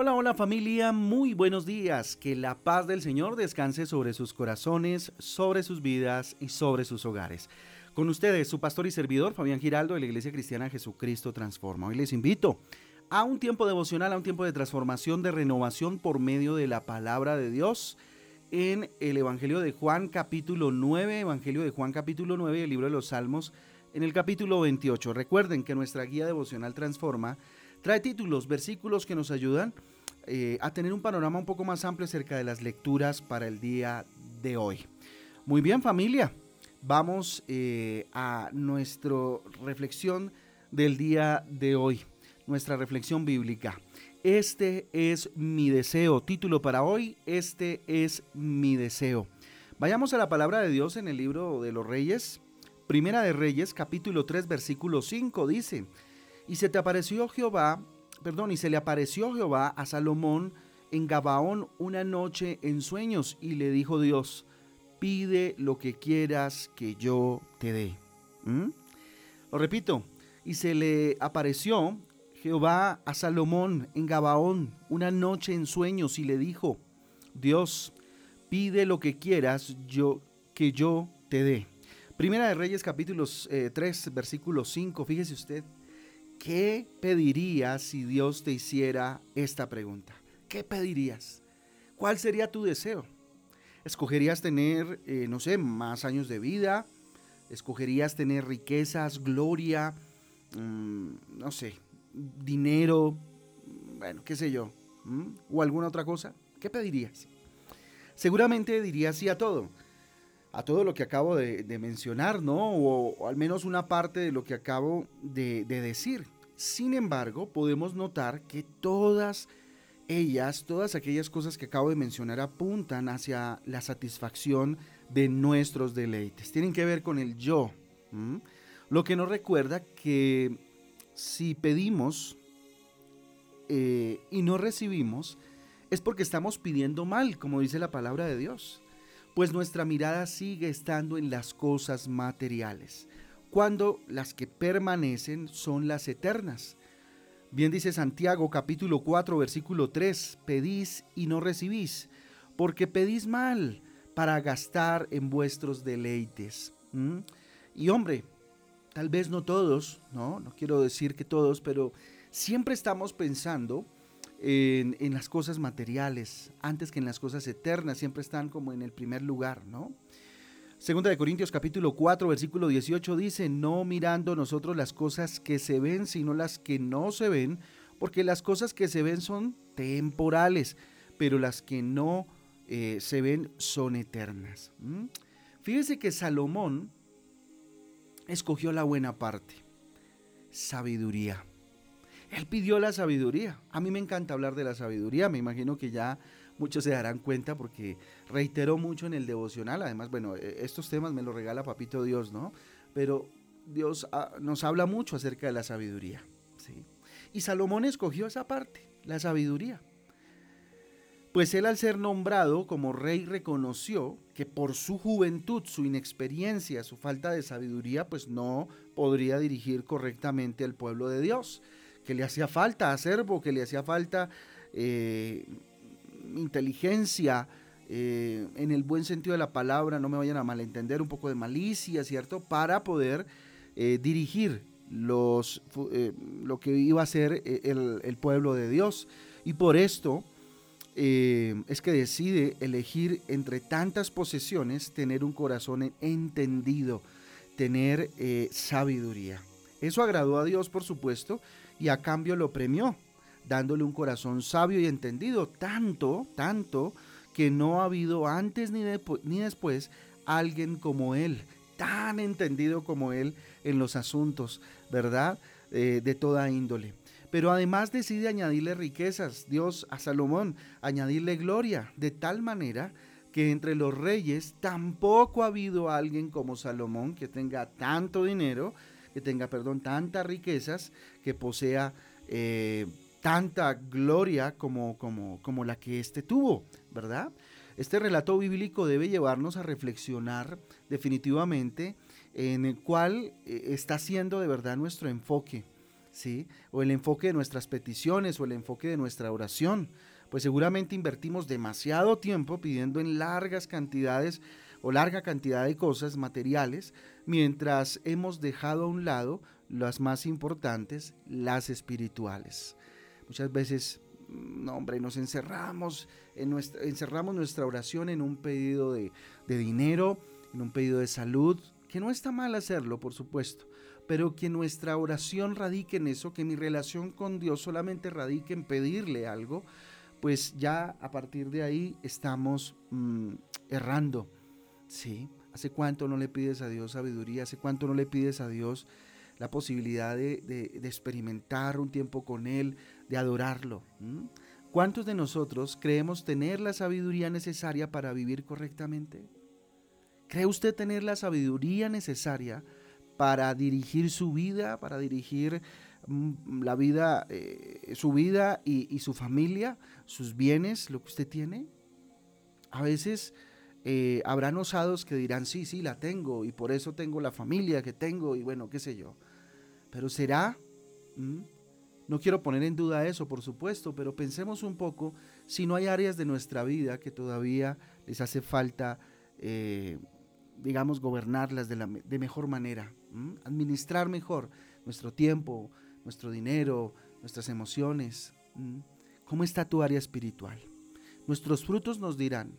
Hola, hola familia, muy buenos días. Que la paz del Señor descanse sobre sus corazones, sobre sus vidas y sobre sus hogares. Con ustedes, su pastor y servidor, Fabián Giraldo, de la Iglesia Cristiana Jesucristo Transforma. Hoy les invito a un tiempo devocional, a un tiempo de transformación, de renovación por medio de la palabra de Dios en el Evangelio de Juan capítulo 9, Evangelio de Juan capítulo 9, el libro de los Salmos, en el capítulo 28. Recuerden que nuestra guía devocional Transforma Trae títulos, versículos que nos ayudan eh, a tener un panorama un poco más amplio acerca de las lecturas para el día de hoy. Muy bien familia, vamos eh, a nuestra reflexión del día de hoy, nuestra reflexión bíblica. Este es mi deseo, título para hoy, este es mi deseo. Vayamos a la palabra de Dios en el libro de los Reyes, Primera de Reyes, capítulo 3, versículo 5, dice, y se te apareció Jehová, perdón, y se le apareció Jehová a Salomón en Gabaón una noche en sueños y le dijo Dios, pide lo que quieras que yo te dé. ¿Mm? Lo repito, y se le apareció Jehová a Salomón en Gabaón una noche en sueños y le dijo, Dios, pide lo que quieras yo, que yo te dé. Primera de Reyes capítulos 3, eh, versículo 5, fíjese usted, ¿Qué pedirías si Dios te hiciera esta pregunta? ¿Qué pedirías? ¿Cuál sería tu deseo? ¿Escogerías tener, eh, no sé, más años de vida? ¿Escogerías tener riquezas, gloria, mm, no sé, dinero, bueno, qué sé yo, o alguna otra cosa? ¿Qué pedirías? Seguramente dirías sí a todo, a todo lo que acabo de, mencionar, ¿no? O, al menos una parte de lo que acabo de, de decir. Sin embargo, podemos notar que todas ellas, todas aquellas cosas que acabo de mencionar apuntan hacia la satisfacción de nuestros deleites. Tienen que ver con el yo. Lo que nos recuerda que si pedimos eh, y no recibimos, es porque estamos pidiendo mal, como dice la palabra de Dios pues nuestra mirada sigue estando en las cosas materiales, cuando las que permanecen son las eternas. Bien dice Santiago capítulo 4 versículo 3, pedís y no recibís, porque pedís mal para gastar en vuestros deleites. Y hombre, tal vez no todos, ¿no? No quiero decir que todos, pero siempre estamos pensando en, las cosas materiales, antes que en las cosas eternas, siempre están como en el primer lugar, ¿no? Segunda de Corintios capítulo 4 versículo 18 dice, no mirando nosotros las cosas que se ven, sino las que no se ven, porque las cosas que se ven son temporales, pero las que no eh, se ven son eternas. Fíjese que Salomón escogió la buena parte, sabiduría. Él pidió la sabiduría. A mí me encanta hablar de la sabiduría, me imagino que ya muchos se darán cuenta porque reiteró mucho en el devocional. Además, bueno, e, estos temas me los regala Papito Dios, ¿no? Pero Dios ah, nos habla mucho acerca de la sabiduría. ¿sí? Y Salomón escogió esa parte, la sabiduría. Pues él al ser nombrado como rey reconoció que por su juventud, su inexperiencia, su falta de sabiduría, pues no podría dirigir correctamente al pueblo de Dios que le hacía falta acervo, que le hacía falta eh, inteligencia, eh, en el buen sentido de la palabra, no me vayan a malentender, un poco de malicia, ¿cierto? Para poder eh, dirigir los, lo que iba a ser el, el, pueblo de Dios. Y por esto es que decide elegir entre tantas posesiones tener un corazón entendido, tener sabiduría. Eso agradó a Dios, por supuesto, y a cambio lo premió, dándole un corazón sabio y entendido, tanto, tanto, que no ha habido antes ni, después alguien como él, tan entendido como él en los asuntos, ¿verdad? Eh, de toda índole. Pero además decide añadirle riquezas, Dios a Salomón, añadirle gloria, de tal manera que entre los reyes tampoco ha habido alguien como Salomón que tenga tanto dinero que tenga, perdón, tantas riquezas, que posea eh, tanta gloria como, como, como la que éste tuvo, ¿verdad? Este relato bíblico debe llevarnos a reflexionar definitivamente en el cual eh, está siendo de verdad nuestro enfoque. ¿sí? O el enfoque de nuestras peticiones o el enfoque de nuestra oración. Pues seguramente invertimos demasiado tiempo pidiendo en largas cantidades o larga cantidad de cosas materiales, mientras hemos dejado a un lado las más importantes, las espirituales. Muchas veces, mm, no, hombre, nos encerramos, en nuestra, encerramos nuestra oración en un pedido de, dinero, en un pedido de salud, que no está mal hacerlo, por supuesto, pero que nuestra oración radique en eso, que mi relación con Dios solamente radique en pedirle algo, pues ya a partir de ahí estamos mm, errando. ¿Sí? ¿Hace cuánto no le pides a Dios sabiduría? ¿Hace cuánto no le pides a Dios la posibilidad de, experimentar un tiempo con Él, de adorarlo? ¿Cuántos de nosotros creemos tener la sabiduría necesaria para vivir correctamente? ¿Cree usted tener la sabiduría necesaria para dirigir su vida, para dirigir mm, la vida, eh, su vida y, su familia, sus bienes, lo que usted tiene? A veces eh, habrán osados que dirán, sí, sí, la tengo y por eso tengo la familia que tengo y bueno, qué sé yo. Pero será, no quiero poner en duda eso, por supuesto, pero pensemos un poco si no hay áreas de nuestra vida que todavía les hace falta, eh, digamos, gobernarlas de, la, de mejor manera, administrar mejor nuestro tiempo, nuestro dinero, nuestras emociones. ¿Cómo está tu área espiritual? Nuestros frutos nos dirán,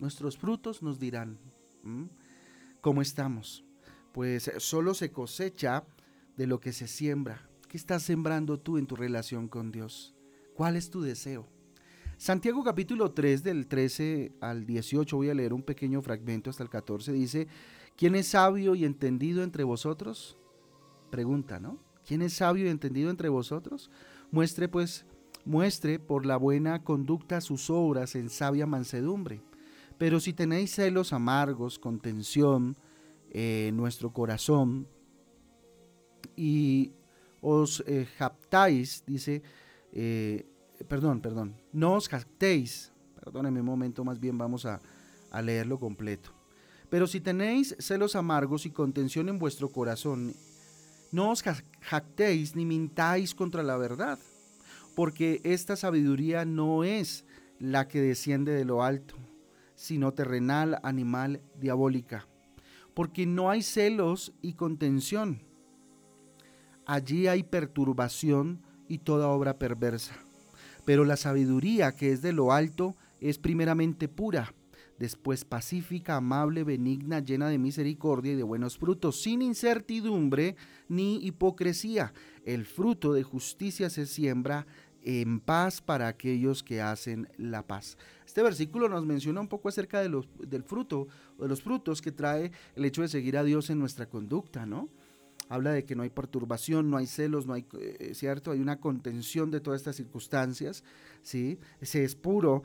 Nuestros frutos nos dirán cómo estamos. Pues solo se cosecha de lo que se siembra. ¿Qué estás sembrando tú en tu relación con Dios? ¿Cuál es tu deseo? Santiago capítulo 3 del 13 al 18, voy a leer un pequeño fragmento hasta el 14, dice, ¿quién es sabio y entendido entre vosotros? Pregunta, ¿no? ¿Quién es sabio y entendido entre vosotros? Muestre pues, muestre por la buena conducta sus obras en sabia mansedumbre pero si tenéis celos amargos, contención eh, en nuestro corazón y os eh, dice, eh, perdón, perdón, no os jactéis, perdónenme un momento, más bien vamos a, a leerlo completo. Pero si tenéis celos amargos y contención en vuestro corazón, no os jactéis ni mintáis contra la verdad, porque esta sabiduría no es la que desciende de lo alto sino terrenal, animal, diabólica. Porque no hay celos y contención. Allí hay perturbación y toda obra perversa. Pero la sabiduría que es de lo alto es primeramente pura, después pacífica, amable, benigna, llena de misericordia y de buenos frutos, sin incertidumbre ni hipocresía. El fruto de justicia se siembra en paz para aquellos que hacen la paz. Este versículo nos menciona un poco acerca de los, del fruto, de los frutos que trae el hecho de seguir a Dios en nuestra conducta, ¿no? Habla de que no hay perturbación, no hay celos, no hay, eh, ¿cierto? Hay una contención de todas estas circunstancias, ¿sí? Se es puro,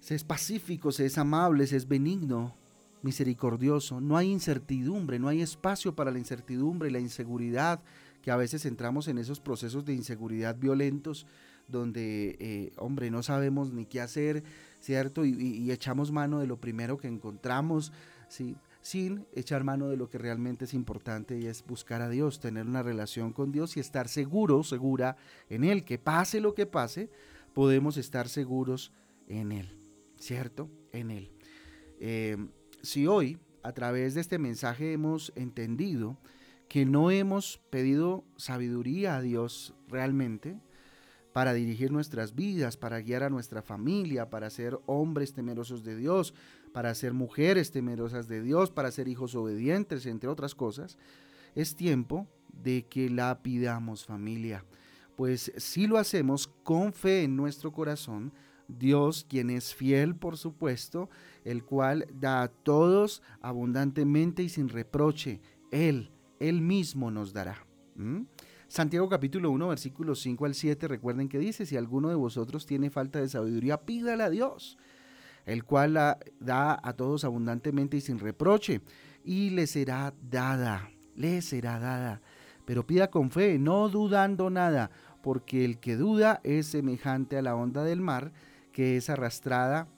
se es pacífico, se es amable, se es benigno, misericordioso. No hay incertidumbre, no hay espacio para la incertidumbre y la inseguridad, que a veces entramos en esos procesos de inseguridad violentos, donde, eh, hombre, no sabemos ni qué hacer, ¿cierto? Y, echamos mano de lo primero que encontramos, ¿sí? Sin echar mano de lo que realmente es importante y es buscar a Dios, tener una relación con Dios y estar seguro, segura en Él, que pase lo que pase, podemos estar seguros en Él, ¿cierto? En Él. Eh, si hoy, a través de este mensaje, hemos entendido que no hemos pedido sabiduría a Dios realmente, para dirigir nuestras vidas, para guiar a nuestra familia, para ser hombres temerosos de Dios, para ser mujeres temerosas de Dios, para ser hijos obedientes, entre otras cosas, es tiempo de que la pidamos familia. Pues si lo hacemos con fe en nuestro corazón, Dios, quien es fiel, por supuesto, el cual da a todos abundantemente y sin reproche, Él, Él mismo nos dará. Santiago capítulo 1, versículos 5 al 7, recuerden que dice, si alguno de vosotros tiene falta de sabiduría, pídala a Dios, el cual la da a todos abundantemente y sin reproche, y le será dada, le será dada. Pero pida con fe, no dudando nada, porque el que duda es semejante a la onda del mar, que es arrastrada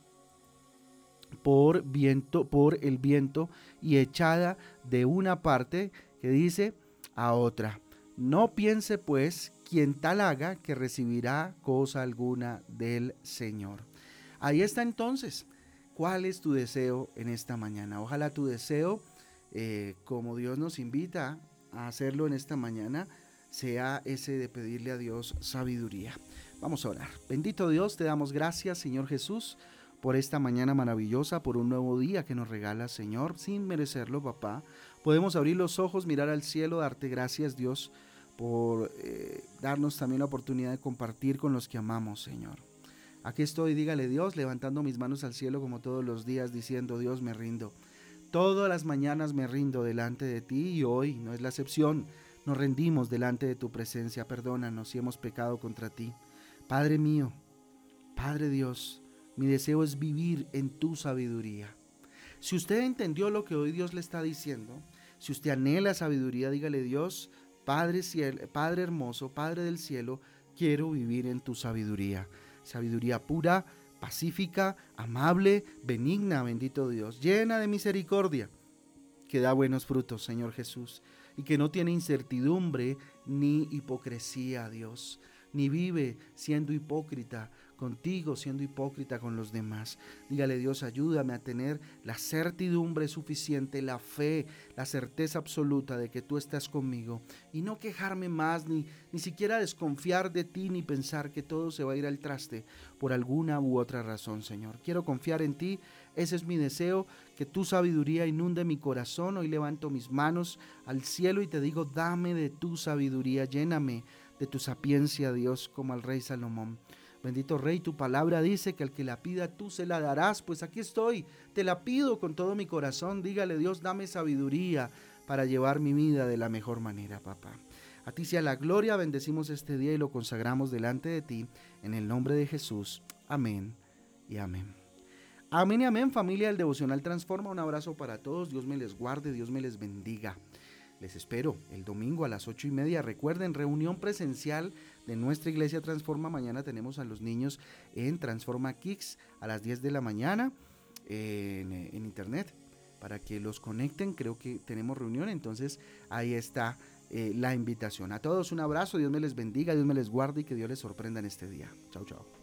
por viento, por el viento y echada de una parte que dice a otra. No piense pues quien tal haga que recibirá cosa alguna del Señor. Ahí está entonces. ¿Cuál es tu deseo en esta mañana? Ojalá tu deseo, eh, como Dios nos invita a hacerlo en esta mañana, sea ese de pedirle a Dios sabiduría. Vamos a orar. Bendito Dios, te damos gracias, Señor Jesús, por esta mañana maravillosa, por un nuevo día que nos regala, Señor, sin merecerlo, papá. Podemos abrir los ojos, mirar al cielo, darte gracias, Dios, por eh, darnos también la oportunidad de compartir con los que amamos, Señor. Aquí estoy, dígale Dios, levantando mis manos al cielo como todos los días, diciendo, Dios, me rindo. Todas las mañanas me rindo delante de ti y hoy no es la excepción. Nos rendimos delante de tu presencia. Perdónanos si hemos pecado contra ti. Padre mío, Padre Dios, mi deseo es vivir en tu sabiduría. Si usted entendió lo que hoy Dios le está diciendo, si usted anhela sabiduría, dígale Dios, Padre, Padre hermoso, Padre del cielo, quiero vivir en tu sabiduría. Sabiduría pura, pacífica, amable, benigna, bendito Dios, llena de misericordia, que da buenos frutos, Señor Jesús, y que no tiene incertidumbre ni hipocresía, Dios, ni vive siendo hipócrita, contigo, siendo hipócrita con los demás. Dígale Dios, ayúdame a tener la certidumbre suficiente, la fe, la certeza absoluta de que tú estás conmigo y no quejarme más, ni, ni siquiera desconfiar de ti, ni pensar que todo se va a ir al traste por alguna u otra razón, Señor. Quiero confiar en ti, ese es mi deseo, que tu sabiduría inunde mi corazón. Hoy levanto mis manos al cielo y te digo, dame de tu sabiduría, lléname de tu sapiencia, Dios, como al rey Salomón. Bendito Rey, tu palabra dice que al que la pida tú se la darás. Pues aquí estoy, te la pido con todo mi corazón. Dígale Dios, dame sabiduría para llevar mi vida de la mejor manera, papá. A ti sea la gloria, bendecimos este día y lo consagramos delante de ti, en el nombre de Jesús. Amén y amén. Amén y amén, familia del Devocional Transforma. Un abrazo para todos, Dios me les guarde, Dios me les bendiga. Les espero el domingo a las ocho y media. Recuerden, reunión presencial de nuestra iglesia Transforma. Mañana tenemos a los niños en Transforma Kicks a las 10 de la mañana en, en internet para que los conecten. Creo que tenemos reunión, entonces ahí está eh, la invitación. A todos un abrazo, Dios me les bendiga, Dios me les guarde y que Dios les sorprenda en este día. Chao, chao.